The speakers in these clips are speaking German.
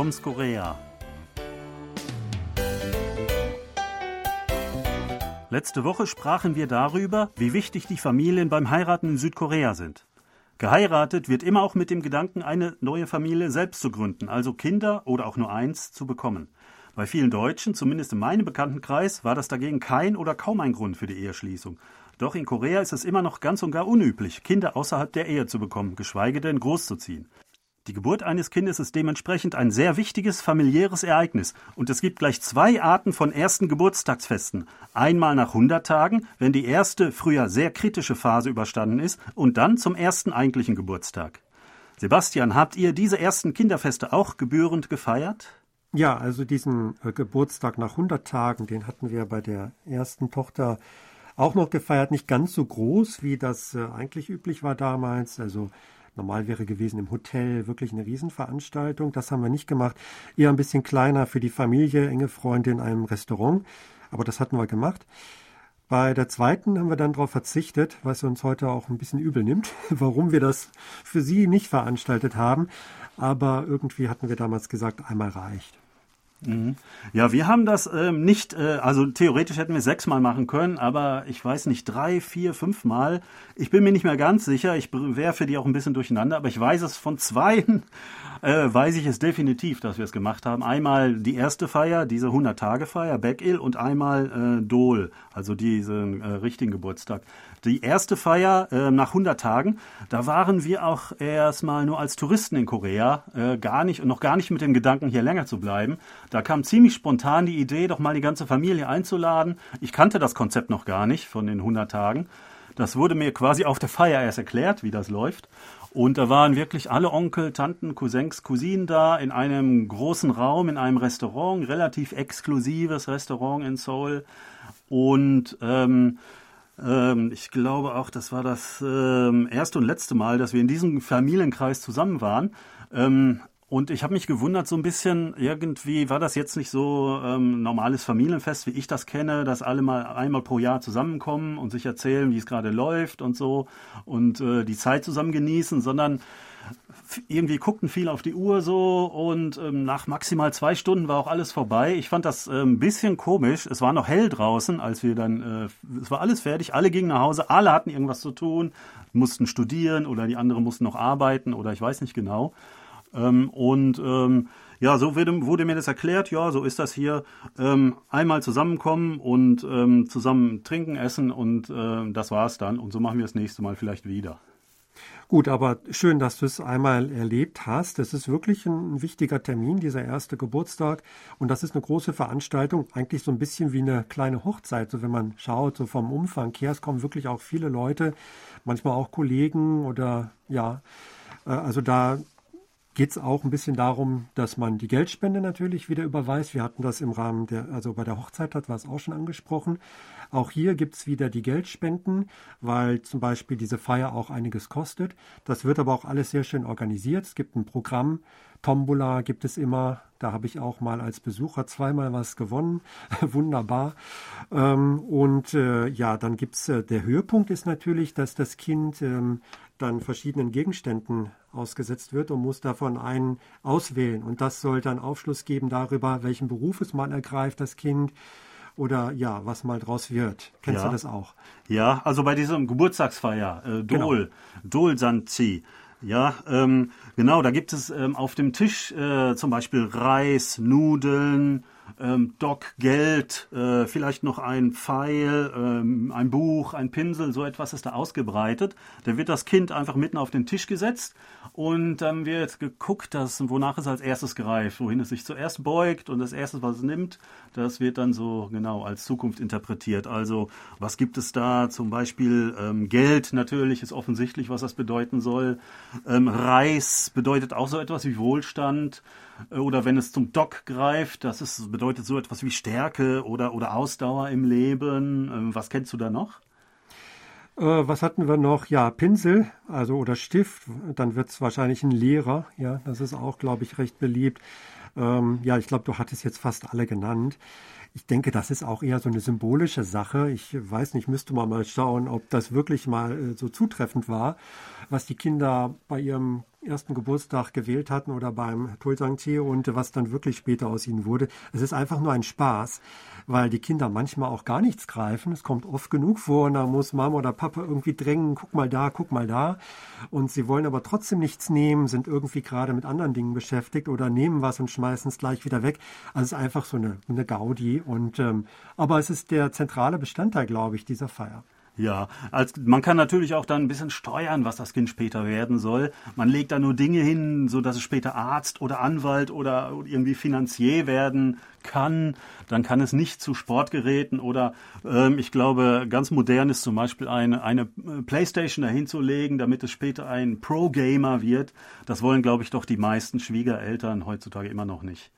Toms Korea. Letzte Woche sprachen wir darüber, wie wichtig die Familien beim Heiraten in Südkorea sind. Geheiratet wird immer auch mit dem Gedanken, eine neue Familie selbst zu gründen, also Kinder oder auch nur eins zu bekommen. Bei vielen Deutschen, zumindest in meinem Bekanntenkreis, war das dagegen kein oder kaum ein Grund für die Eheschließung. Doch in Korea ist es immer noch ganz und gar unüblich, Kinder außerhalb der Ehe zu bekommen, geschweige denn großzuziehen. Die Geburt eines Kindes ist dementsprechend ein sehr wichtiges familiäres Ereignis und es gibt gleich zwei Arten von ersten Geburtstagsfesten. Einmal nach 100 Tagen, wenn die erste, früher sehr kritische Phase überstanden ist und dann zum ersten eigentlichen Geburtstag. Sebastian, habt ihr diese ersten Kinderfeste auch gebührend gefeiert? Ja, also diesen äh, Geburtstag nach 100 Tagen, den hatten wir bei der ersten Tochter auch noch gefeiert. Nicht ganz so groß, wie das äh, eigentlich üblich war damals. Also normal wäre gewesen im Hotel wirklich eine Riesenveranstaltung. Das haben wir nicht gemacht. Eher ein bisschen kleiner für die Familie, enge Freunde in einem Restaurant. Aber das hatten wir gemacht. Bei der zweiten haben wir dann darauf verzichtet, was uns heute auch ein bisschen übel nimmt, warum wir das für sie nicht veranstaltet haben. Aber irgendwie hatten wir damals gesagt, einmal reicht. Mhm. Ja, wir haben das ähm, nicht, äh, also theoretisch hätten wir sechsmal machen können, aber ich weiß nicht, drei, vier, fünfmal. Ich bin mir nicht mehr ganz sicher. Ich werfe die auch ein bisschen durcheinander, aber ich weiß es von zweien, äh, weiß ich es definitiv, dass wir es gemacht haben. Einmal die erste Feier, diese 100-Tage-Feier, Beck-Il, und einmal äh, Dol, also diesen äh, richtigen Geburtstag. Die erste Feier äh, nach 100 Tagen, da waren wir auch erstmal nur als Touristen in Korea, äh, gar nicht, noch gar nicht mit dem Gedanken, hier länger zu bleiben. Da kam ziemlich spontan die Idee, doch mal die ganze Familie einzuladen. Ich kannte das Konzept noch gar nicht von den 100 Tagen. Das wurde mir quasi auf der Feier erst erklärt, wie das läuft. Und da waren wirklich alle Onkel, Tanten, Cousins, Cousinen da in einem großen Raum, in einem Restaurant, relativ exklusives Restaurant in Seoul. Und ähm, ähm, ich glaube auch, das war das ähm, erste und letzte Mal, dass wir in diesem Familienkreis zusammen waren. Und ich habe mich gewundert, so ein bisschen, irgendwie war das jetzt nicht so ähm, normales Familienfest, wie ich das kenne, dass alle mal einmal pro Jahr zusammenkommen und sich erzählen, wie es gerade läuft und so und äh, die Zeit zusammen genießen, sondern irgendwie guckten viel auf die Uhr so und ähm, nach maximal zwei Stunden war auch alles vorbei. Ich fand das äh, ein bisschen komisch. Es war noch hell draußen, als wir dann, äh, es war alles fertig, alle gingen nach Hause, alle hatten irgendwas zu tun, mussten studieren oder die anderen mussten noch arbeiten oder ich weiß nicht genau. Ähm, und ähm, ja, so wurde, wurde, mir das erklärt, ja, so ist das hier. Ähm, einmal zusammenkommen und ähm, zusammen trinken, essen und äh, das war's dann. Und so machen wir das nächste Mal vielleicht wieder. Gut, aber schön, dass du es einmal erlebt hast. Es ist wirklich ein wichtiger Termin, dieser erste Geburtstag. Und das ist eine große Veranstaltung, eigentlich so ein bisschen wie eine kleine Hochzeit. So wenn man schaut, so vom Umfang her, es kommen wirklich auch viele Leute, manchmal auch Kollegen oder ja, äh, also da geht es auch ein bisschen darum, dass man die Geldspende natürlich wieder überweist. Wir hatten das im Rahmen der, also bei der Hochzeit hat war es auch schon angesprochen. Auch hier gibt es wieder die Geldspenden, weil zum Beispiel diese Feier auch einiges kostet. Das wird aber auch alles sehr schön organisiert. Es gibt ein Programm, Tombola gibt es immer. Da habe ich auch mal als Besucher zweimal was gewonnen. Wunderbar. Ähm, und äh, ja, dann gibt's äh, der Höhepunkt ist natürlich, dass das Kind ähm, dann verschiedenen Gegenständen ausgesetzt wird und muss davon einen auswählen. Und das soll dann Aufschluss geben darüber, welchen Beruf es mal ergreift, das Kind. Oder ja, was mal draus wird. Kennst ja. du das auch? Ja, also bei diesem Geburtstagsfeier, äh, Dol, genau. Dol Sanzi. Ja, ähm, genau, da gibt es ähm, auf dem Tisch äh, zum Beispiel Reis, Nudeln, ähm, Doc, Geld, äh, vielleicht noch ein Pfeil, ähm, ein Buch, ein Pinsel, so etwas ist da ausgebreitet. Da wird das Kind einfach mitten auf den Tisch gesetzt und dann wird geguckt, dass, wonach es als erstes greift, wohin es sich zuerst beugt und das erste, was es nimmt, das wird dann so genau als Zukunft interpretiert. Also was gibt es da? Zum Beispiel ähm, Geld natürlich ist offensichtlich, was das bedeuten soll. Ähm, Reis bedeutet auch so etwas wie Wohlstand. Oder wenn es zum Dock greift, das ist, bedeutet so etwas wie Stärke oder, oder Ausdauer im Leben. Ähm, was kennst du da noch? Äh, was hatten wir noch? Ja, Pinsel, also oder Stift. Dann wird es wahrscheinlich ein Lehrer. Ja, das ist auch, glaube ich, recht beliebt. Ähm, ja, ich glaube, du hattest jetzt fast alle genannt. Ich denke, das ist auch eher so eine symbolische Sache. Ich weiß nicht, müsste man mal schauen, ob das wirklich mal äh, so zutreffend war, was die Kinder bei ihrem ersten Geburtstag gewählt hatten oder beim Tulsangtier und was dann wirklich später aus ihnen wurde. Es ist einfach nur ein Spaß, weil die Kinder manchmal auch gar nichts greifen. Es kommt oft genug vor und da muss Mama oder Papa irgendwie drängen, guck mal da, guck mal da. Und sie wollen aber trotzdem nichts nehmen, sind irgendwie gerade mit anderen Dingen beschäftigt oder nehmen was und schmeißen es gleich wieder weg. Also es ist einfach so eine, eine Gaudi. Und ähm, aber es ist der zentrale Bestandteil, glaube ich, dieser Feier. Ja, als, man kann natürlich auch dann ein bisschen steuern, was das Kind später werden soll. Man legt da nur Dinge hin, so dass es später Arzt oder Anwalt oder irgendwie Finanzier werden kann. Dann kann es nicht zu Sportgeräten oder ähm, ich glaube, ganz modern ist zum Beispiel eine, eine äh, Playstation dahinzulegen, damit es später ein Pro-Gamer wird. Das wollen, glaube ich, doch die meisten Schwiegereltern heutzutage immer noch nicht.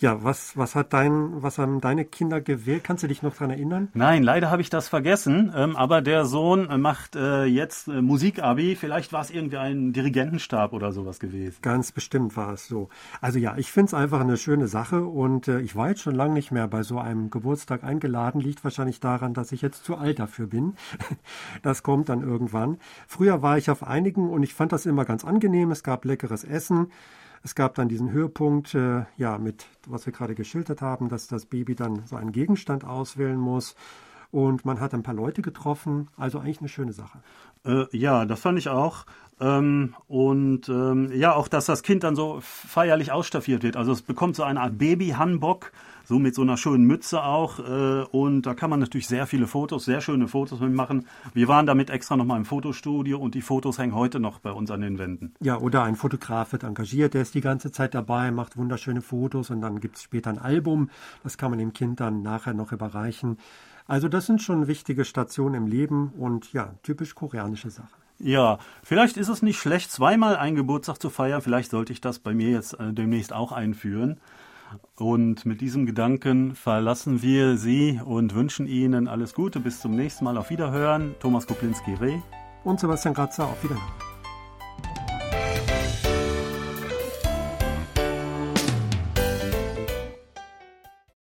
Ja, was, was hat dein, was haben deine Kinder gewählt? Kannst du dich noch daran erinnern? Nein, leider habe ich das vergessen. Ähm, aber der Sohn äh, macht äh, jetzt äh, Musikabi. Vielleicht war es irgendwie ein Dirigentenstab oder sowas gewesen. Ganz bestimmt war es so. Also ja, ich finde es einfach eine schöne Sache und äh, ich war jetzt schon lange nicht mehr bei so einem Geburtstag eingeladen. Liegt wahrscheinlich daran, dass ich jetzt zu alt dafür bin. das kommt dann irgendwann. Früher war ich auf einigen und ich fand das immer ganz angenehm. Es gab leckeres Essen. Es gab dann diesen Höhepunkt, äh, ja, mit was wir gerade geschildert haben, dass das Baby dann so einen Gegenstand auswählen muss. Und man hat ein paar Leute getroffen, also eigentlich eine schöne Sache. Äh, ja, das fand ich auch. Ähm, und ähm, ja, auch, dass das Kind dann so feierlich ausstaffiert wird. Also es bekommt so eine Art Baby-Hanbock, so mit so einer schönen Mütze auch. Äh, und da kann man natürlich sehr viele Fotos, sehr schöne Fotos mitmachen. Wir waren damit extra nochmal im Fotostudio und die Fotos hängen heute noch bei uns an den Wänden. Ja, oder ein Fotograf wird engagiert, der ist die ganze Zeit dabei, macht wunderschöne Fotos und dann gibt es später ein Album. Das kann man dem Kind dann nachher noch überreichen. Also das sind schon wichtige Stationen im Leben und ja, typisch koreanische Sache. Ja, vielleicht ist es nicht schlecht, zweimal einen Geburtstag zu feiern. Vielleicht sollte ich das bei mir jetzt äh, demnächst auch einführen. Und mit diesem Gedanken verlassen wir Sie und wünschen Ihnen alles Gute. Bis zum nächsten Mal. Auf Wiederhören. Thomas Koplinski-Reh. Und Sebastian Kratzer. Auf Wiederhören.